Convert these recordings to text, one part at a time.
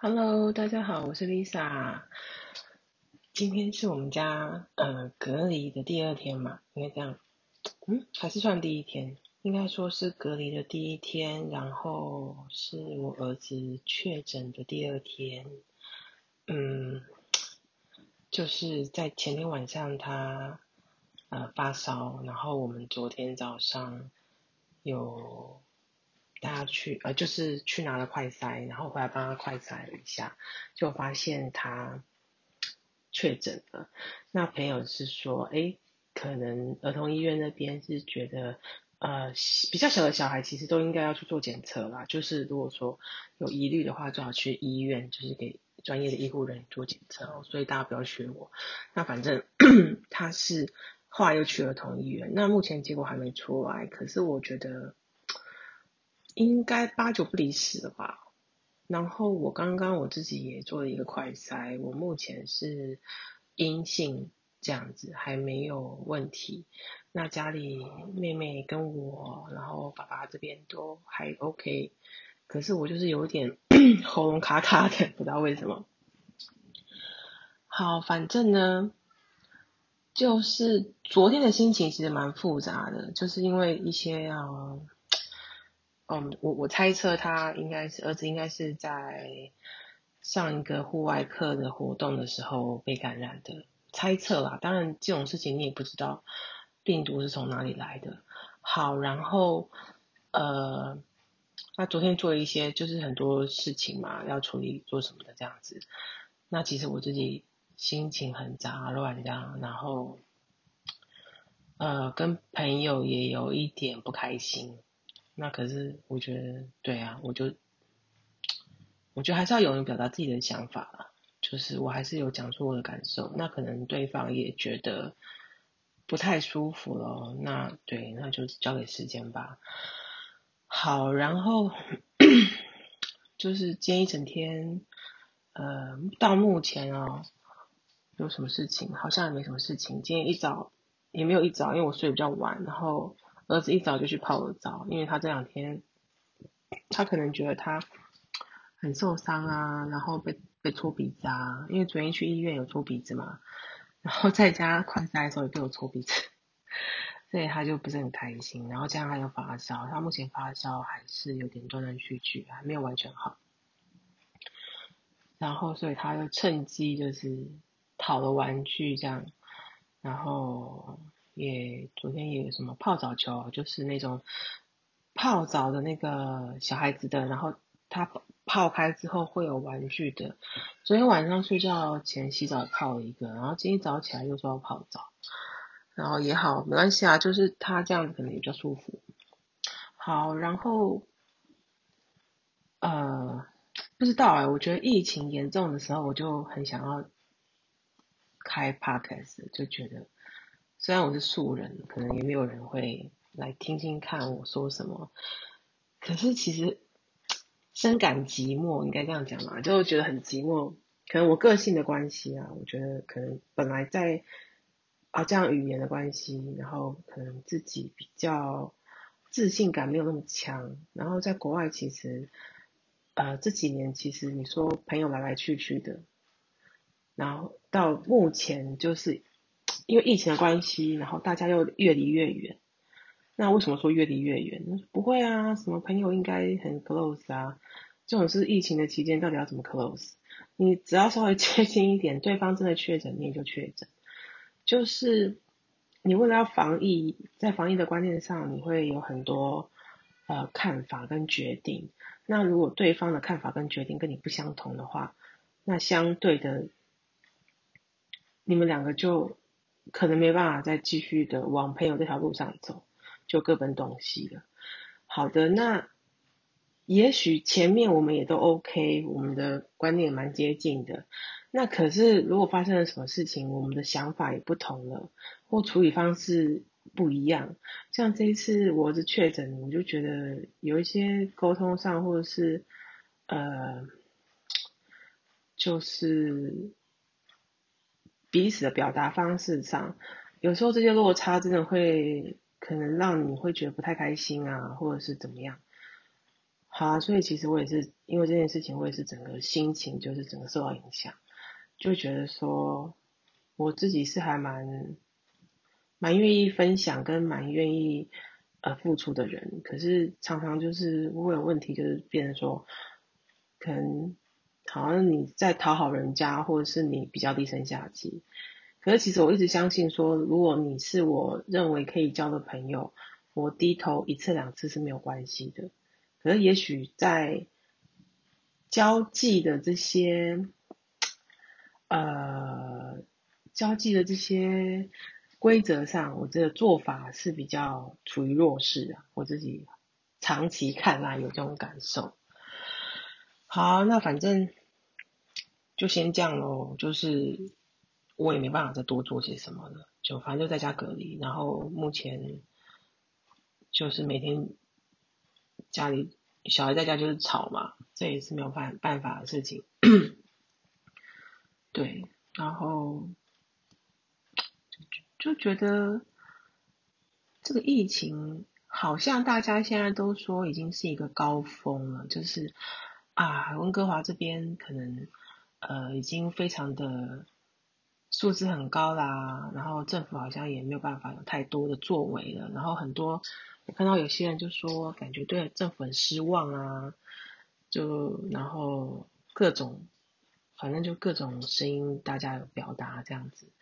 Hello，大家好，我是 Lisa。今天是我们家呃隔离的第二天嘛，应该这样，嗯，还是算第一天，应该说是隔离的第一天，然后是我儿子确诊的第二天，嗯，就是在前天晚上他呃发烧，然后我们昨天早上有。带他去，呃，就是去拿了快筛，然后回来帮他快筛了一下，就发现他确诊了。那朋友是说，诶，可能儿童医院那边是觉得，呃，比较小的小孩其实都应该要去做检测啦。就是如果说有疑虑的话，最好去医院，就是给专业的医护人员做检测哦。所以大家不要学我。那反正 他是后来又去儿童医院，那目前结果还没出来，可是我觉得。应该八九不离十了吧。然后我刚刚我自己也做了一个快筛，我目前是阴性这样子，还没有问题。那家里妹妹跟我，然后爸爸这边都还 OK，可是我就是有点 喉咙卡卡的，不知道为什么。好，反正呢，就是昨天的心情其实蛮复杂的，就是因为一些啊。嗯，我我猜测他应该是儿子，应该是在上一个户外课的活动的时候被感染的，猜测啦。当然这种事情你也不知道病毒是从哪里来的。好，然后呃，那昨天做一些就是很多事情嘛，要处理做什么的这样子。那其实我自己心情很杂乱这样，然后呃，跟朋友也有一点不开心。那可是我觉得，对啊，我就，我觉得还是要勇于表达自己的想法啦。就是我还是有讲出我的感受，那可能对方也觉得不太舒服了。那对，那就交给时间吧。好，然后 就是今天一整天，呃，到目前哦，有什么事情？好像也没什么事情。今天一早也没有一早，因为我睡比较晚，然后。儿子一早就去泡了澡，因为他这两天，他可能觉得他很受伤啊，然后被被搓鼻子啊，因为昨天去医院有搓鼻子嘛，然后在家快筛的时候也被我搓鼻子，所以他就不是很开心。然后加上他有发烧，他目前发烧还是有点断断续续，还没有完全好。然后所以他就趁机就是讨了玩具这样，然后。也昨天也有什么泡澡球，就是那种泡澡的那个小孩子的，然后他泡开之后会有玩具的。昨天晚上睡觉前洗澡泡了一个，然后今天早起来又说要泡澡，然后也好，没关系啊，就是他这样子可能比较舒服。好，然后呃，不知道哎、我觉得疫情严重的时候，我就很想要开 podcast，就觉得。虽然我是素人，可能也没有人会来听听看我说什么，可是其实深感寂寞，应该这样讲嘛，就觉得很寂寞。可能我个性的关系啊，我觉得可能本来在啊这样语言的关系，然后可能自己比较自信感没有那么强，然后在国外其实呃这几年其实你说朋友来来去去的，然后到目前就是。因为疫情的关系，然后大家又越离越远。那为什么说越离越远？不会啊，什么朋友应该很 close 啊？这种是疫情的期间，到底要怎么 close？你只要稍微接近一点，对方真的确诊，你也就确诊。就是你为了要防疫，在防疫的观念上，你会有很多呃看法跟决定。那如果对方的看法跟决定跟你不相同的话，那相对的，你们两个就。可能没办法再继续的往朋友这条路上走，就各奔东西了。好的，那也许前面我们也都 OK，我们的观念蛮接近的。那可是如果发生了什么事情，我们的想法也不同了，或处理方式不一样。像这一次我是确诊，我就觉得有一些沟通上，或者是呃，就是。彼此的表达方式上，有时候这些落差真的会可能让你会觉得不太开心啊，或者是怎么样。好啊，所以其实我也是因为这件事情，我也是整个心情就是整个受到影响，就觉得说我自己是还蛮蛮愿意分享跟蛮愿意呃付出的人，可是常常就是会有问题，就是变成说可能好像你在讨好人家，或者是你比较低声下气。可是其实我一直相信说，如果你是我认为可以交的朋友，我低头一次两次是没有关系的。可是也许在交际的这些，呃，交际的这些规则上，我这个做法是比较处于弱势啊。我自己长期看来有这种感受。好，那反正就先这样喽，就是。我也没办法再多做些什么了，就反正就在家隔离，然后目前就是每天家里小孩在家就是吵嘛，这也是没有办办法的事情。对，然后就就觉得这个疫情好像大家现在都说已经是一个高峰了，就是啊，温哥华这边可能呃已经非常的。素质很高啦，然后政府好像也没有办法有太多的作为了，然后很多我看到有些人就说感觉对政府很失望啊，就然后各种反正就各种声音大家有表达这样子，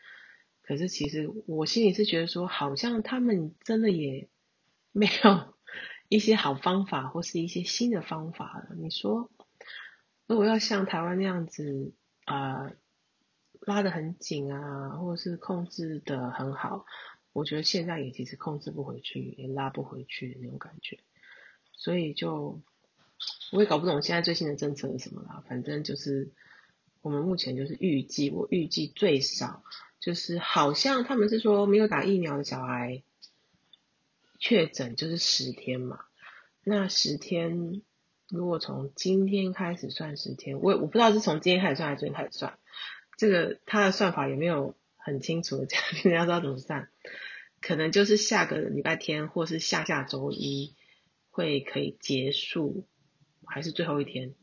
可是其实我心里是觉得说好像他们真的也没有 一些好方法或是一些新的方法了。你说如果要像台湾那样子啊？呃拉得很紧啊，或者是控制得很好，我觉得现在也其实控制不回去，也拉不回去的那种感觉，所以就我也搞不懂现在最新的政策是什么啦。反正就是我们目前就是预计，我预计最少就是好像他们是说没有打疫苗的小孩确诊就是十天嘛，那十天如果从今天开始算十天，我我不知道是从今天开始算还是昨天开始算。这个他的算法也没有很清楚的讲，人家知道怎么算，可能就是下个礼拜天或是下下周一会可以结束，还是最后一天？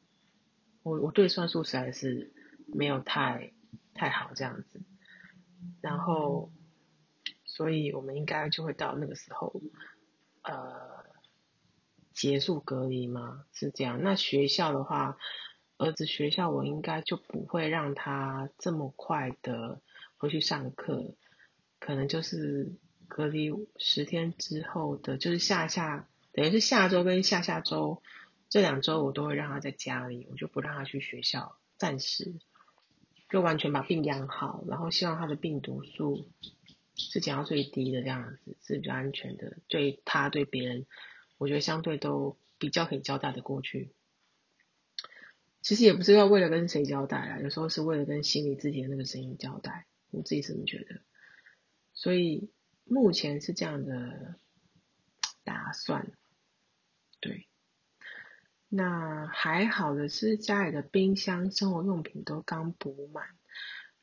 我我对算数实在是没有太太好这样子，然后所以我们应该就会到那个时候，呃，结束隔离吗？是这样？那学校的话。儿子学校，我应该就不会让他这么快的回去上课，可能就是隔离十天之后的，就是下下，等于是下周跟下下周这两周，我都会让他在家里，我就不让他去学校，暂时就完全把病养好，然后希望他的病毒数是减到最低的这样子，是比较安全的，对他对别人，我觉得相对都比较可以交代的过去。其实也不是要为了跟谁交代啊，有时候是为了跟心里自己的那个声音交代。我自己是这么觉得，所以目前是这样的打算。对，那还好的是家里的冰箱、生活用品都刚补满，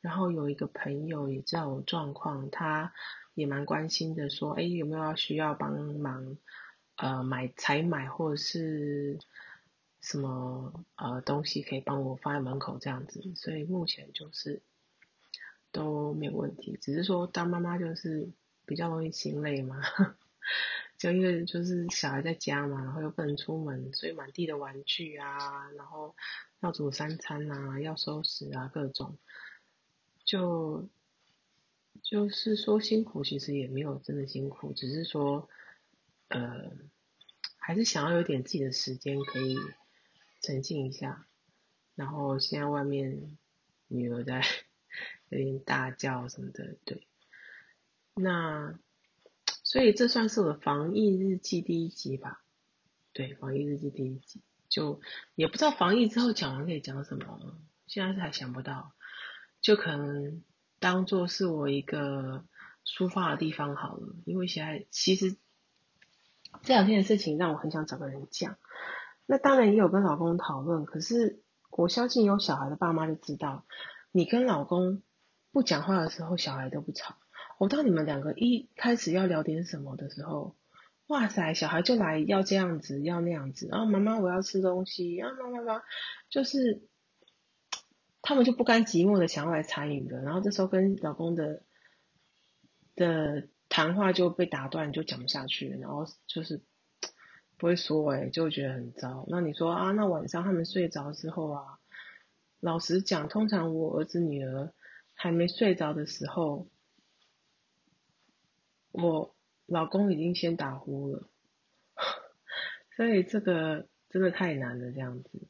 然后有一个朋友也知道我状况，他也蛮关心的，说：“哎，有没有需要帮忙？呃，买采买或者是？”什么呃东西可以帮我放在门口这样子，所以目前就是都没有问题。只是说当妈妈就是比较容易心累嘛，就因为就是小孩在家嘛，然后又不能出门，所以满地的玩具啊，然后要煮三餐啊，要收拾啊，各种，就就是说辛苦，其实也没有真的辛苦，只是说呃还是想要有点自己的时间可以。沉静一下，然后现在外面女儿在有点大叫什么的，对，那所以这算是我的防疫日记第一集吧，对，防疫日记第一集，就也不知道防疫之后讲完可以讲什么，现在是还想不到，就可能当做是我一个抒发的地方好了，因为现在其实这两天的事情让我很想找个人讲。那当然也有跟老公讨论，可是我相信有小孩的爸妈就知道，你跟老公不讲话的时候，小孩都不吵。我当你们两个一开始要聊点什么的时候，哇塞，小孩就来要这样子，要那样子，然后妈妈我要吃东西，然后妈妈妈就是他们就不甘寂寞的想要来参与的，然后这时候跟老公的的谈话就被打断，就讲不下去，然后就是 不会说哎、就觉得很糟。那你说啊，那晚上他们睡着之后啊，老实讲，通常我儿子女儿还没睡着的时候，我。老公已经先打呼了，所以这个真的太难了，这样子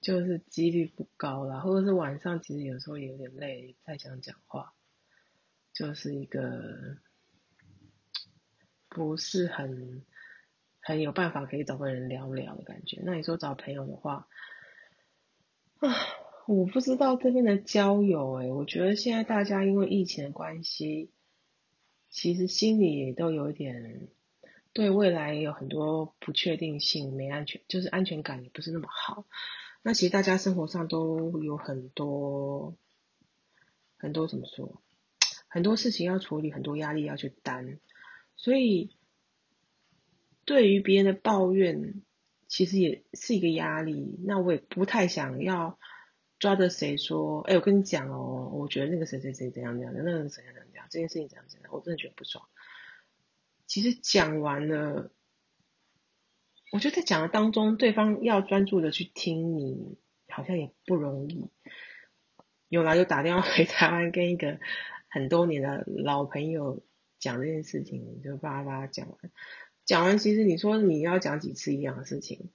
就是几率不高啦，或者是晚上其实有时候也有点累，太想讲话，就是一个不是很很有办法可以找个人聊聊的感觉。那你说找朋友的话，啊，我不知道这边的交友诶、欸，我觉得现在大家因为疫情的关系。其实心里都有一点，对未来有很多不确定性，没安全，就是安全感也不是那么好。那其实大家生活上都有很多很多怎么说，很多事情要处理，很多压力要去担，所以对于别人的抱怨，其实也是一个压力。那我也不太想要。抓着谁说？哎、我跟你讲哦，我觉得那个谁谁谁怎样怎样，那个谁怎样怎样，这件事情怎样怎样，我真的觉得不爽。其实讲完了，我觉得在讲的当中，对方要专注的去听你，好像也不容易。有来就打电话回台湾，跟一个很多年的老朋友讲这件事情，就叭叭讲完。讲完，其实你说你要讲几次一样的事情？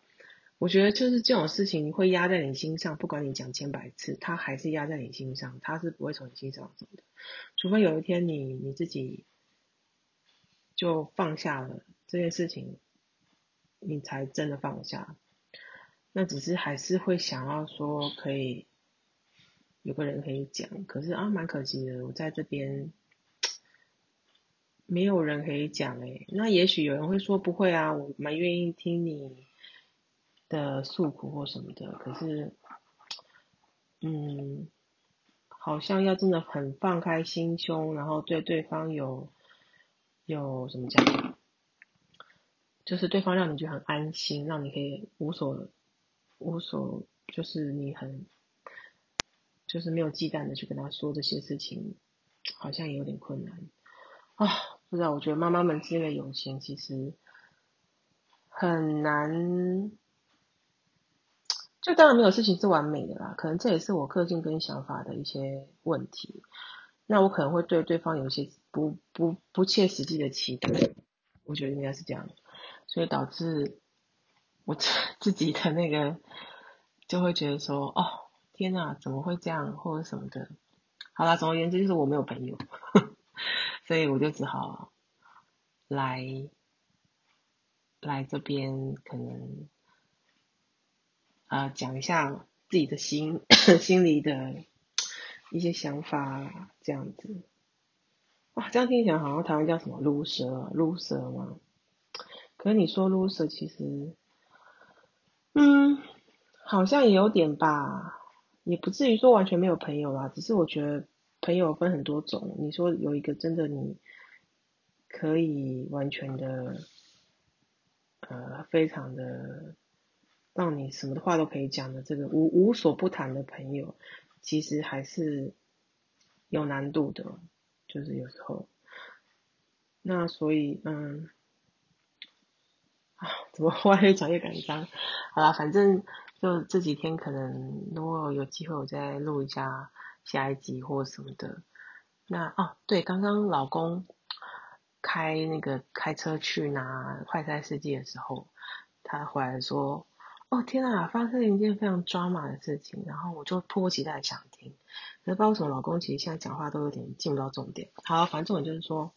我觉得就是这种事情会压在你心上，不管你讲千百次，它还是压在你心上，它是不会从你心上走的。除非有一天你你自己就放下了这件事情，你才真的放下。那只是还是会想要说可以有个人可以讲，可是啊蛮可惜的，我在这边没有人可以讲诶。那也许有人会说不会啊，我蛮愿意听你。的诉苦或什么的，可是，嗯，好像要真的很放开心胸，然后对对方有有什么讲，就是对方让你觉得很安心，让你可以无所无所，就是你很就是没有忌惮的去跟他说这些事情，好像也有点困难啊。不知道，我觉得妈妈们之间的友情其实很难。就当然没有事情是完美的啦，可能这也是我个性跟想法的一些问题。那我可能会对对方有一些不不不切实际的期待，我觉得应该是这样，所以导致我 自己的那个就会觉得说，哦，天哪，怎么会这样，或者什么的。好啦，总而言之就是我没有朋友，所以我就只好来来这边可能。啊、讲一下自己的心 心里的一些想法，这样子。哇，这样听起来好像台湾叫什么 loser，loser 吗？可是你说 loser，其实，嗯，好像也有点吧，也不至于说完全没有朋友啦。只是我觉得朋友分很多种，你说有一个真的你可以完全的，呃，非常的。让你什么话都可以讲的这个无无所不谈的朋友，其实还是有难度的，就是有时候。那所以，嗯，啊，怎么话越讲越紧张？好啦，反正就这几天可能如果有机会，我再录一下下一集或什么的。那哦，对，刚刚老公开那个开车去拿快餐世界的时候，他回来说。哦天啊，发生了一件非常抓马的事情，然后我就迫不及待想听。可是不知道为什么老公其实现在讲话都有点进不到重点。好，反正重点就是说，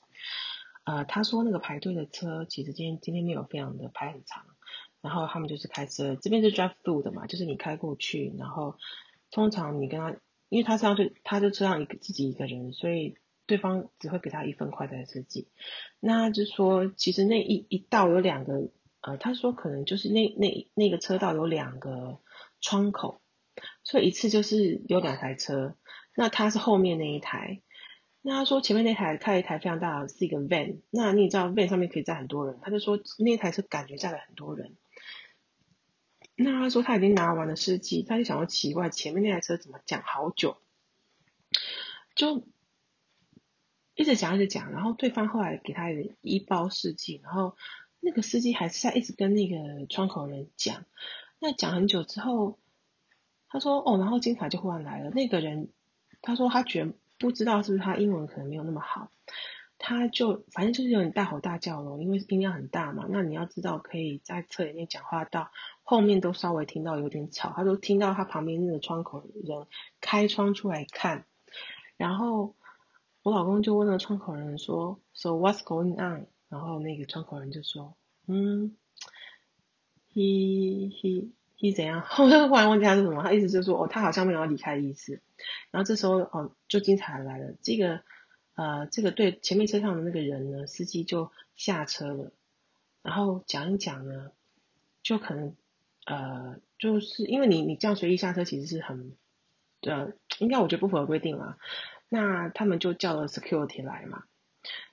呃，他说那个排队的车其实今天今天没有非常的排很长，然后他们就是开车，这边是 drive through 的嘛，就是你开过去，然后通常你跟他，因为他这样就他就车上一个自己一个人，所以对方只会给他一份快筛试剂。那就说其实那一一道有两个。呃，他说可能就是那那那个车道有两个窗口，所以一次就是有两台车。那他是后面那一台，那他说前面那台开一台非常大的是一个 van，那你也知道 van 上面可以载很多人，他就说那台车感觉载了很多人。那他说他已经拿完了试剂，他就想说奇怪，前面那台车怎么讲好久，就一直讲一直讲，然后对方后来给他一包试剂，然后那个司机还是在一直跟那个窗口人讲，那讲很久之后，他说哦，然后警察就忽然来了，那个人他说他觉不知道是不是他英文可能没有那么好。他就反正就是有点大吼大叫咯，因为音量很大嘛。那你要知道，可以在车里面讲话到后面都稍微听到有点吵。他都听到他旁边那个窗口人开窗出来看，然后我老公就问那个窗口人说：“So what's going on？” 然后那个窗口人就说：“嗯，he he he 怎样？” 我忽然忘记他是什么，他意思就是说：“哦，他好像没有要离开的意思。”然后这时候哦，就警察来了，这个。呃，这个对前面车上的那个人呢，司机就下车了，然后讲一讲呢，就可能呃，就是因为你你这样随意下车，其实是很呃，应该我觉得不符合规定啦。那他们就叫了 security 来嘛，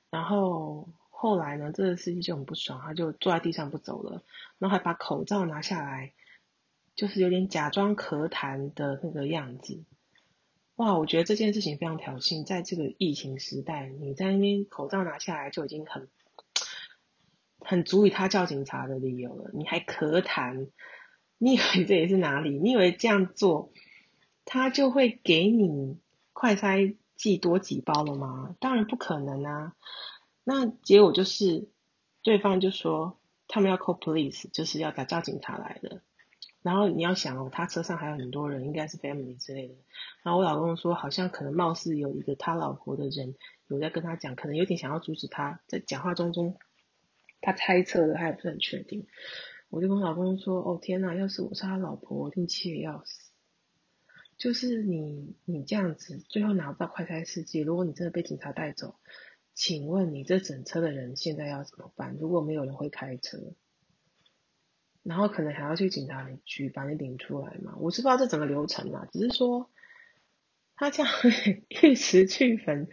然后后来呢，这个司机就很不爽，他就坐在地上不走了，然后还把口罩拿下来，就是有点假装咳痰的那个样子。哇，我觉得这件事情非常挑衅，在这个疫情时代，你在那边口罩拿下来就已经很 很足以他叫警察的理由了，你还咳痰，你以为这里是哪里？你以为这样做他就会给你快筛寄多几包了吗？当然不可能啊！那结果就是对方就说他们要 call police，就是要打叫警察来的。然后你要想哦，他车上还有很多人，应该是 family 之类的。然后我老公说，好像可能貌似有一个他老婆的人有在跟他讲，可能有点想要阻止他，在讲话中中，他猜测的，他也不是很确定。我就跟我老公说，哦天呐，要是我是他老婆，我一定气得要死。就是你你这样子，最后拿不到快筛试剂，如果你真的被警察带走，请问你这整车的人现在要怎么办？如果没有人会开车？然后可能还要去警察局把你领出来嘛？我是不知道这整个流程嘛，只是说他这样 玉石俱焚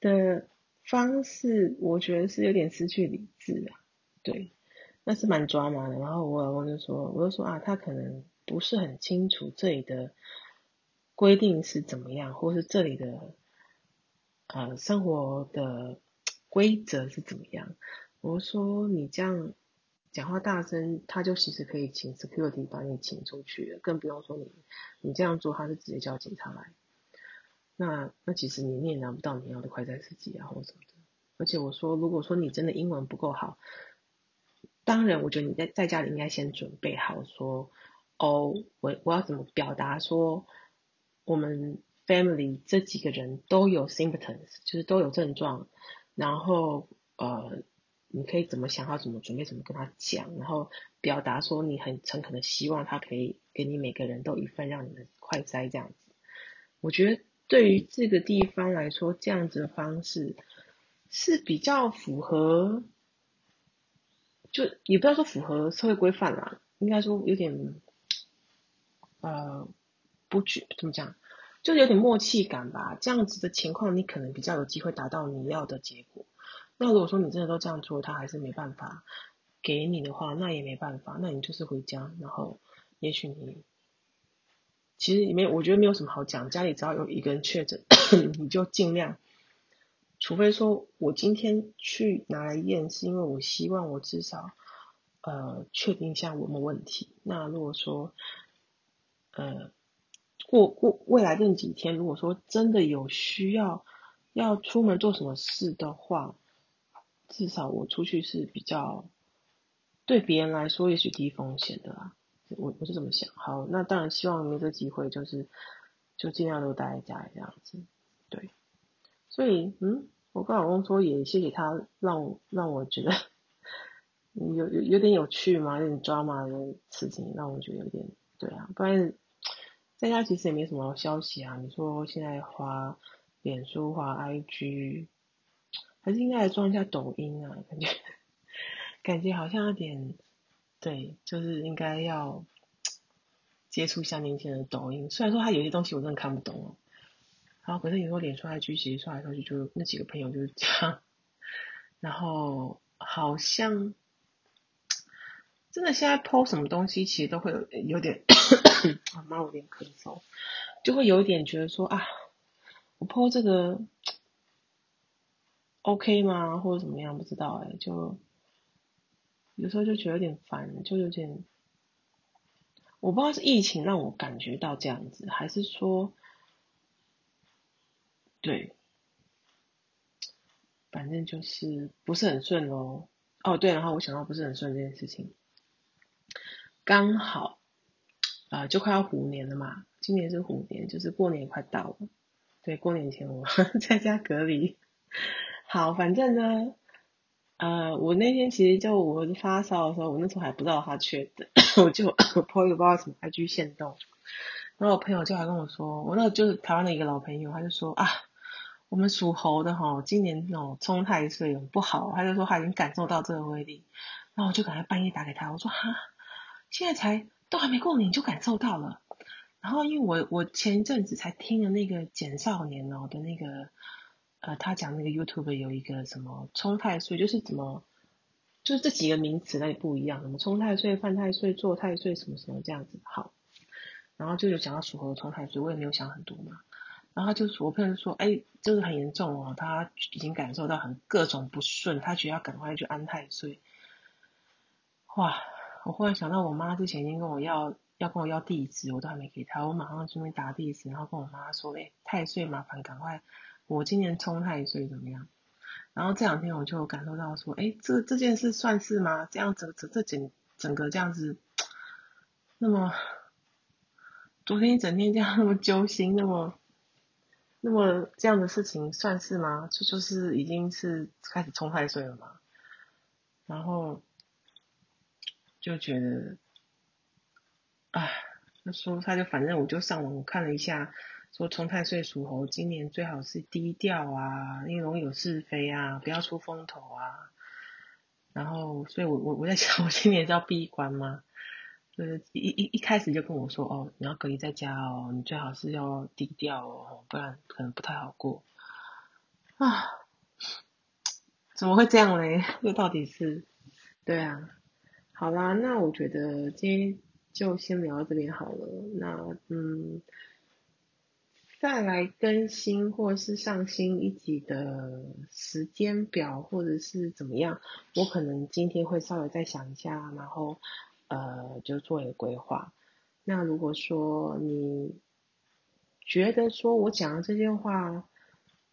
的方式，我觉得是有点失去理智啊。对，那是蛮抓马的。然后我老公就说，我就说啊，他可能不是很清楚这里的规定是怎么样，或是这里的呃生活的规则是怎么样。我说你这样。讲话大声，他就其实可以请 security 把你请出去，更不用说你你这样做，他是直接叫警察来。那那其实你你也拿不到你要的快餐司机啊，或者什么的。而且我说，如果说你真的英文不够好，当然我觉得你在在家里应该先准备好说，哦，我我要怎么表达说，我们 family 这几个人都有 symptoms，就是都有症状，然后呃。你可以怎么想好怎么准备怎么跟他讲，然后表达说你很诚恳的希望他可以给你每个人都一份让你们快筛这样子。我觉得对于这个地方来说，这样子的方式是比较符合，就也不要说符合社会规范啦，应该说有点呃不具怎么讲，就是有点默契感吧。这样子的情况，你可能比较有机会达到你要的结果。那如果说你真的都这样做，他还是没办法给你的话，那也没办法，那你就是回家，然后也许你其实也没有，我觉得没有什么好讲，家里只要有一个人确诊，你就尽量，除非说我今天去拿来验，是因为我希望我至少呃确定一下我没问题。那如果说呃过过未来这几天，如果说真的有需要要出门做什么事的话，至少我出去是比较对别人来说也许低风险的啦，我我是这么想。好，那当然希望没这机会，就是就尽量都待在家里这样子。对，所以嗯，我跟老公说也谢谢他，让我让我觉得有有有点有趣嘛，有点抓马的事情，让我觉得有点对啊。不然在家其实也没什么消息啊。你说现在滑脸书、滑 IG。还是应该来装一下抖音啊，感觉感觉好像有点对，就是应该要接触一下年轻人的抖音。虽然说他有些东西我真的看不懂哦。然后可是你说脸刷来去其实刷来刷去就那几个朋友就是这样，然后好像真的现在 po 什么东西其实都会有有点，啊妈我有点咳嗽，就会有一点觉得说啊，我 po 这个 OK 吗？或者怎么样不知道哎，就有时候就觉得有点烦，就有点。我不知道是疫情让我感觉到这样子，还是说，对，反正就是不是很顺哦。哦，对，然后我想到不是很顺这件事情，刚好啊、就快要虎年了嘛，今年是虎年，就是过年快到了。对，过年前我 在家隔离。好，反正呢。呃，我那天其实就我发烧的时候，我那时候还不知道他确诊，我就 我 po 一个不知道什么 IG 限动，然后我朋友就来跟我说，我那个就是台湾的一个老朋友，他就说啊，我们属猴的哈，今年哦冲太岁不好，他就说他已经感受到这个威力，然后我就赶快半夜打给他，我说哈，现在才都还没过年就感受到了，然后因为我我前一阵子才听了那个简少年哦的那个。呃，他讲那个 YouTube 有一个什么冲太岁，就是怎么，就是这几个名词那里不一样，什么冲太岁、犯太岁、坐太岁，什么什么这样子。好，然后就有讲到属猴的冲太岁，我也没有想很多嘛。然后他就我朋友说，哎，这个很严重哦，他已经感受到很各种不顺，他觉得要赶快去安太岁。哇，我忽然想到，我妈之前已经跟我要要跟我要地址，我都还没给她，我马上准备打地址，然后跟我妈说，哎，太岁麻烦赶快。我今年冲太岁怎么样？然后这两天我就感受到说，哎，这这件事算是吗？这样整这这整整个这样子，那么昨天一整天这样那么揪心，那么那么这样的事情算是吗？就就是已经是开始冲太岁了嘛？然后就觉得，啊，那说他就反正我就上网看了一下。说冲太岁属猴，今年最好是低调啊，因为容易有是非啊，不要出风头啊。然后，所以我我我在想，我今年是要闭关吗？一一一开始就跟我说，哦，你要隔离在家哦，你最好是要低调哦，不然可能不太好过。啊，怎么会这样嘞？这到底是？对啊，好啦，那我觉得今天就先聊到这边好了。那嗯。再来更新或是上新一集的时间表，或者是怎么样，我可能今天会稍微再想一下，然后呃就做一个规划。那如果说你觉得说我讲的这些话，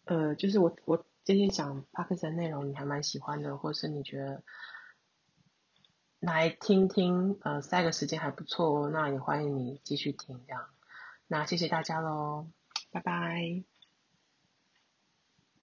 呃，就是我我这些讲 Podcast 的内容你还蛮喜欢的，或是你觉得来听听，呃，塞个时间还不错，那也欢迎你继续听这样。那谢谢大家喽。拜拜。